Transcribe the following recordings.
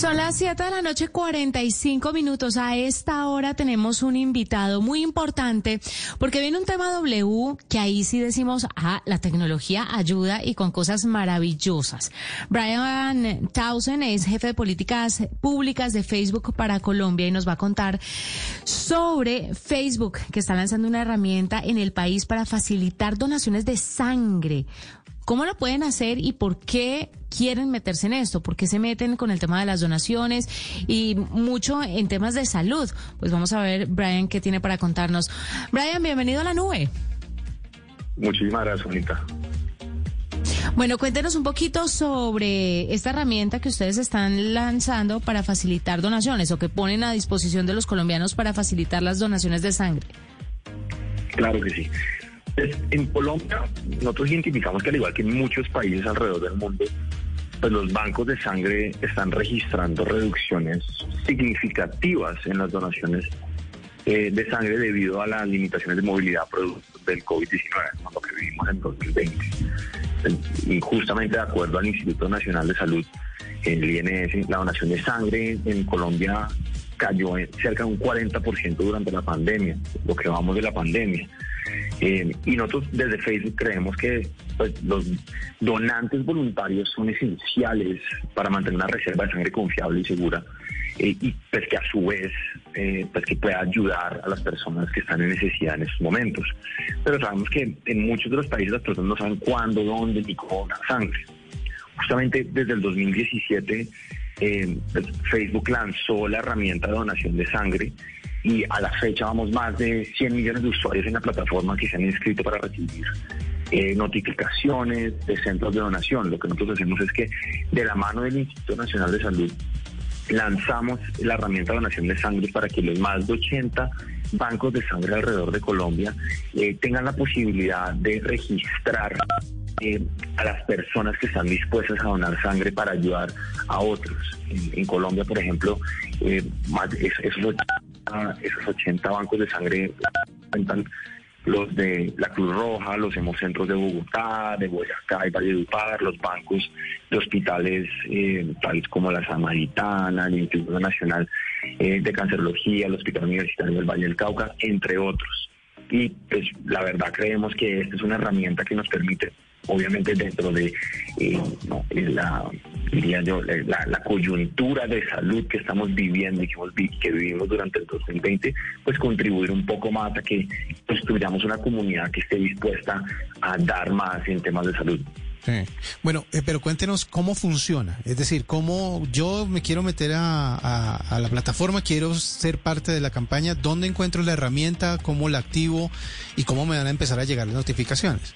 Son las 7 de la noche, 45 minutos. A esta hora tenemos un invitado muy importante porque viene un tema W que ahí sí decimos, ah, la tecnología ayuda y con cosas maravillosas. Brian Townsend es jefe de políticas públicas de Facebook para Colombia y nos va a contar sobre Facebook que está lanzando una herramienta en el país para facilitar donaciones de sangre. ¿Cómo lo pueden hacer y por qué quieren meterse en esto? ¿Por qué se meten con el tema de las donaciones y mucho en temas de salud? Pues vamos a ver, Brian, qué tiene para contarnos. Brian, bienvenido a la nube. Muchísimas gracias, Bonita. Bueno, cuéntenos un poquito sobre esta herramienta que ustedes están lanzando para facilitar donaciones o que ponen a disposición de los colombianos para facilitar las donaciones de sangre. Claro que sí. Pues, en Colombia, nosotros identificamos que al igual que en muchos países alrededor del mundo, pues los bancos de sangre están registrando reducciones significativas en las donaciones eh, de sangre debido a las limitaciones de movilidad producto del COVID-19, lo que vivimos en 2020. Y justamente de acuerdo al Instituto Nacional de Salud, el INS, la donación de sangre en Colombia cayó en cerca de un 40% durante la pandemia, lo que vamos de la pandemia. Eh, y nosotros desde Facebook creemos que pues, los donantes voluntarios son esenciales para mantener una reserva de sangre confiable y segura eh, y pues que a su vez eh, pues que pueda ayudar a las personas que están en necesidad en estos momentos. Pero sabemos que en muchos de los países las personas no saben cuándo, dónde ni cómo donar sangre. Justamente desde el 2017 pues, Facebook lanzó la herramienta de donación de sangre y a la fecha vamos más de 100 millones de usuarios en la plataforma que se han inscrito para recibir eh, notificaciones de centros de donación. Lo que nosotros hacemos es que de la mano del Instituto Nacional de Salud lanzamos la herramienta de donación de sangre para que los más de 80 bancos de sangre alrededor de Colombia eh, tengan la posibilidad de registrar eh, a las personas que están dispuestas a donar sangre para ayudar a otros. En, Colombia, por ejemplo, más, esos esos 80 bancos de sangre cuentan los de la Cruz Roja, los hemocentros de Bogotá, de Boyacá y Valledupar, los bancos de hospitales eh, tales como la Samaritana, el Instituto Nacional eh, de Cancerología, el Hospital Universitario del Valle del Cauca, entre otros. Y pues la verdad creemos que esta es una herramienta que nos permite obviamente dentro de eh, la diría yo la, coyuntura de salud que estamos viviendo y que, vivimos durante el 2020 pues contribuir un poco más a que construyamos una comunidad que esté dispuesta a dar más en temas de salud Sí. Bueno, eh, pero cuéntenos cómo funciona. Es decir, cómo yo me quiero meter a, a, la plataforma, quiero ser parte de la campaña, ¿dónde encuentro la herramienta? ¿Cómo la activo? ¿Y cómo me van a empezar a llegar las notificaciones?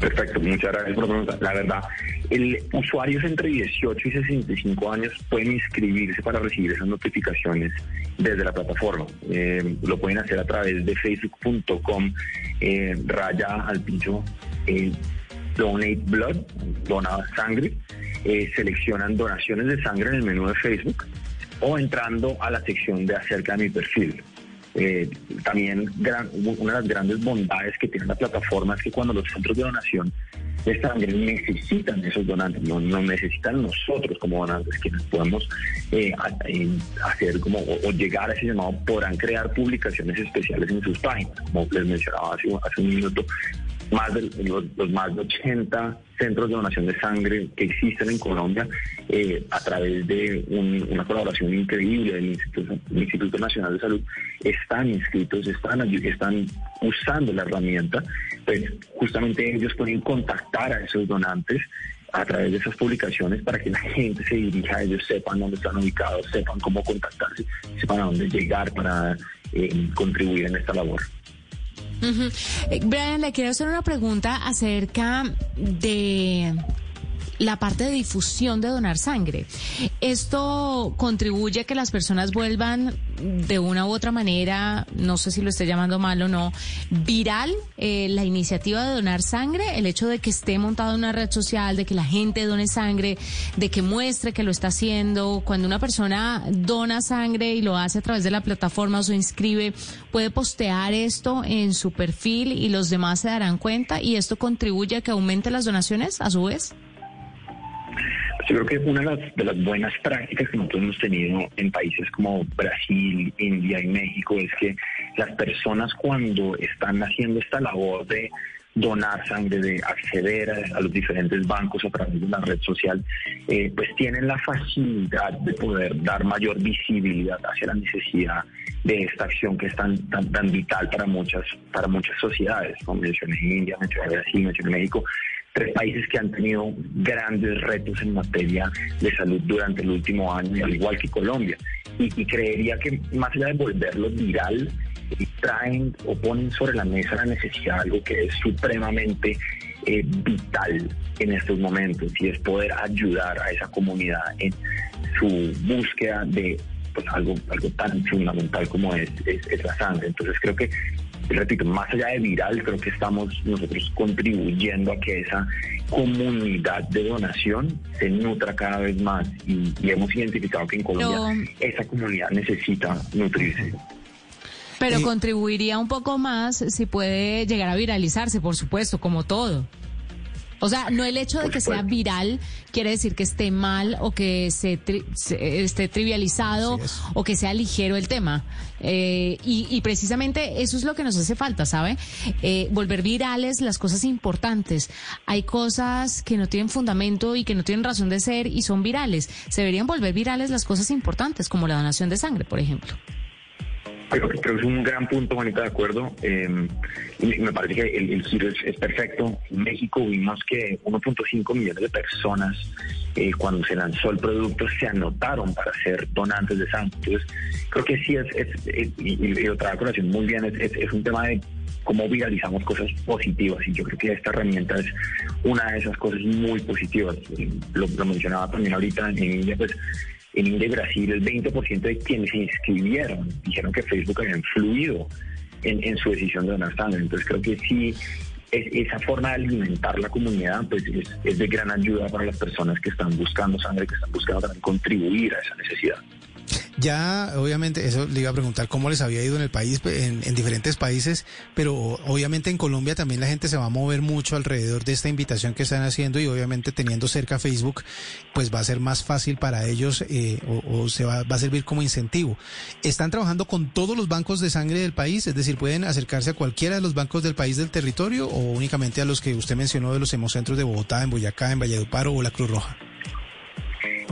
Perfecto, muchas gracias por la pregunta. La verdad, el usuarios entre 18 y 65 años pueden inscribirse para recibir esas notificaciones desde la plataforma. Eh, lo pueden hacer a través de facebook.com eh, raya al pincho eh, donate blood, dona sangre. seleccionan donaciones de sangre en el menú de Facebook o entrando a la sección de acerca de mi perfil. Eh, también una de las grandes bondades que tiene la plataforma es que cuando los centros de donación de sangre necesitan esos donantes, no, necesitan nosotros como donantes, quienes podemos eh, hacer como o, llegar a ese llamado, podrán crear publicaciones especiales en sus páginas, como les mencionaba hace, hace un minuto, más de los, más de 80 centros de donación de sangre que existen en Colombia eh, a través de una colaboración increíble del Instituto, Nacional de Salud están inscritos, están, están usando la herramienta, pues justamente ellos pueden contactar a esos donantes a través de esas publicaciones para que la gente se dirija a ellos, sepan dónde están ubicados, sepan cómo contactarse, sepan a dónde llegar para eh, contribuir en esta labor. Eh, Brian, le quiero hacer una pregunta acerca de la parte de difusión de donar sangre. Esto contribuye a que las personas vuelvan de una u otra manera, no sé si lo esté llamando mal o no, viral eh, la iniciativa de donar sangre, el hecho de que esté montado en una red social, de que la gente done sangre, de que muestre que lo está haciendo. Cuando una persona dona sangre y lo hace a través de la plataforma o se inscribe, puede postear esto en su perfil y los demás se darán cuenta y esto contribuye a que aumente las donaciones a su vez. Yo creo que una de las, buenas prácticas que nosotros hemos tenido en países como Brasil, India y México es que las personas cuando están haciendo esta labor de donar sangre, de acceder a, los diferentes bancos a través de la red social, eh, pues tienen la facilidad de poder dar mayor visibilidad hacia la necesidad de esta acción que es tan, tan, tan vital para muchas, para muchas sociedades, como mencioné India, mencioné Brasil, mencioné México, tres países que han tenido grandes retos en materia de salud durante el último año, al igual que Colombia. Y, creería que más allá de volverlo viral, traen o ponen sobre la mesa la necesidad de algo que es supremamente eh, vital en estos momentos y es poder ayudar a esa comunidad en su búsqueda de pues algo algo tan fundamental como es, es la sangre. Entonces creo que repito, más allá de viral, creo que estamos nosotros contribuyendo a que esa comunidad de donación se nutra cada vez más y, hemos identificado que en Colombia esa comunidad necesita nutrirse. Pero contribuiría un poco más si puede llegar a viralizarse, por supuesto, como todo. O sea, no el hecho de que sea viral quiere decir que esté mal o que se, esté trivializado o que sea ligero el tema. Eh, y, precisamente eso es lo que nos hace falta, ¿sabe? Eh, volver virales las cosas importantes. Hay cosas que no tienen fundamento y que no tienen razón de ser y son virales. Se deberían volver virales las cosas importantes, como la donación de sangre, por ejemplo. Creo que, es un gran punto, Juanita, de acuerdo. Em, me parece que el, giro es, perfecto. En México vimos que 1.5 millones de personas, eh, cuando se lanzó el producto, se anotaron para ser donantes de sangre. Entonces, creo que sí es, es, y, lo trabajo muy bien, es, un tema de cómo viralizamos cosas positivas y yo creo que esta herramienta es una de esas cosas muy positivas. Lo, lo mencionaba también ahorita en India, pues en India Brasil, el 20% de quienes se inscribieron dijeron que Facebook había influido en, su decisión de donar sangre. Entonces creo que sí, es, esa forma de alimentar la comunidad pues es, de gran ayuda para las personas que están buscando sangre, que están buscando también contribuir a esa necesidad. Ya, obviamente, eso le iba a preguntar cómo les había ido en el país, en, diferentes países, pero obviamente en Colombia también la gente se va a mover mucho alrededor de esta invitación que están haciendo y obviamente teniendo cerca Facebook, pues va a ser más fácil para ellos eh, o, se va, va, a servir como incentivo. ¿Están trabajando con todos los bancos de sangre del país? Es decir, ¿pueden acercarse a cualquiera de los bancos del país del territorio o únicamente a los que usted mencionó de los hemocentros de Bogotá, en Boyacá, en Valledupar o la Cruz Roja?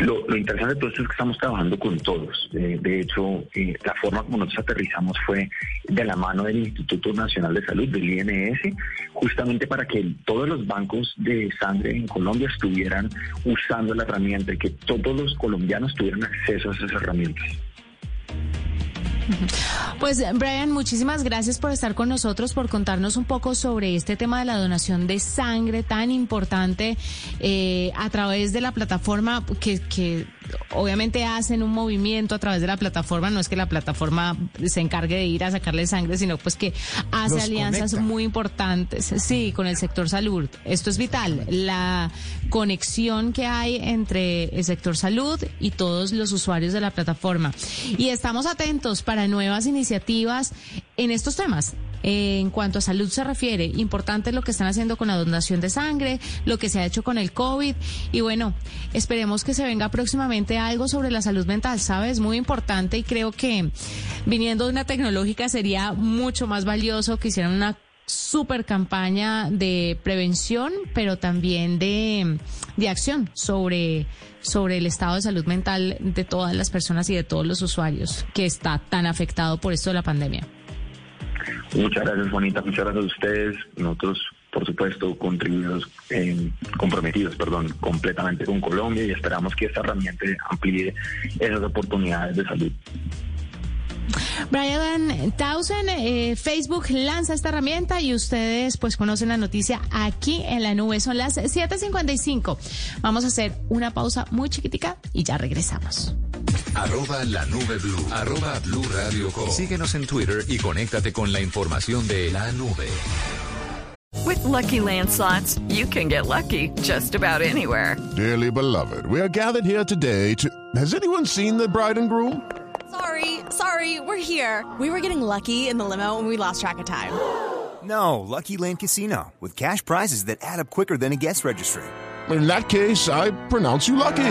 Lo, interesante de todo esto es que estamos trabajando con todos. de hecho, eh, la forma como nosotros aterrizamos fue de la mano del Instituto Nacional de Salud, del INS, justamente para que todos los bancos de sangre en Colombia estuvieran usando la herramienta y que todos los colombianos tuvieran acceso a esas herramientas. Pues Brian, muchísimas gracias por estar con nosotros, por contarnos un poco sobre este tema de la donación de sangre tan importante eh, a través de la plataforma que, que obviamente hacen un movimiento a través de la plataforma, no es que la plataforma se encargue de ir a sacarle sangre, sino pues que hace alianzas muy importantes, sí, con el sector salud. Esto es vital, la conexión que hay entre el sector salud y todos los usuarios de la plataforma. Y estamos atentos para nuevas iniciativas en estos temas en cuanto a salud se refiere, importante lo que están haciendo con la donación de sangre, lo que se ha hecho con el COVID y bueno, esperemos que se venga próximamente algo sobre la salud mental, ¿sabes? Muy importante y creo que viniendo de una tecnológica sería mucho más valioso que hicieran una super campaña de prevención, pero también de, de acción sobre, sobre el estado de salud mental de todas las personas y de todos los usuarios que está tan afectado por esto de la pandemia. Muchas gracias, Juanita. Muchas gracias a ustedes. Nosotros, por supuesto, contribuimos, eh, comprometidos, perdón, completamente con Colombia y esperamos que esta herramienta amplíe esas oportunidades de salud. Brian Townsend, eh, Facebook lanza esta herramienta y ustedes pues conocen la noticia aquí en la nube. Son las 7.55. Vamos a hacer una pausa muy chiquitica y ya regresamos. Arroba la nube blue. Arroba blue radio com. Síguenos en Twitter y conéctate con la información de la nube. With lucky landslots, you can get lucky just about anywhere. Dearly beloved, we are gathered here today to. Has anyone seen the bride and groom? Sorry, sorry, we're here. We were getting lucky in the limo and we lost track of time. No, Lucky Land Casino, with cash prizes that add up quicker than a guest registry. In that case, I pronounce you lucky.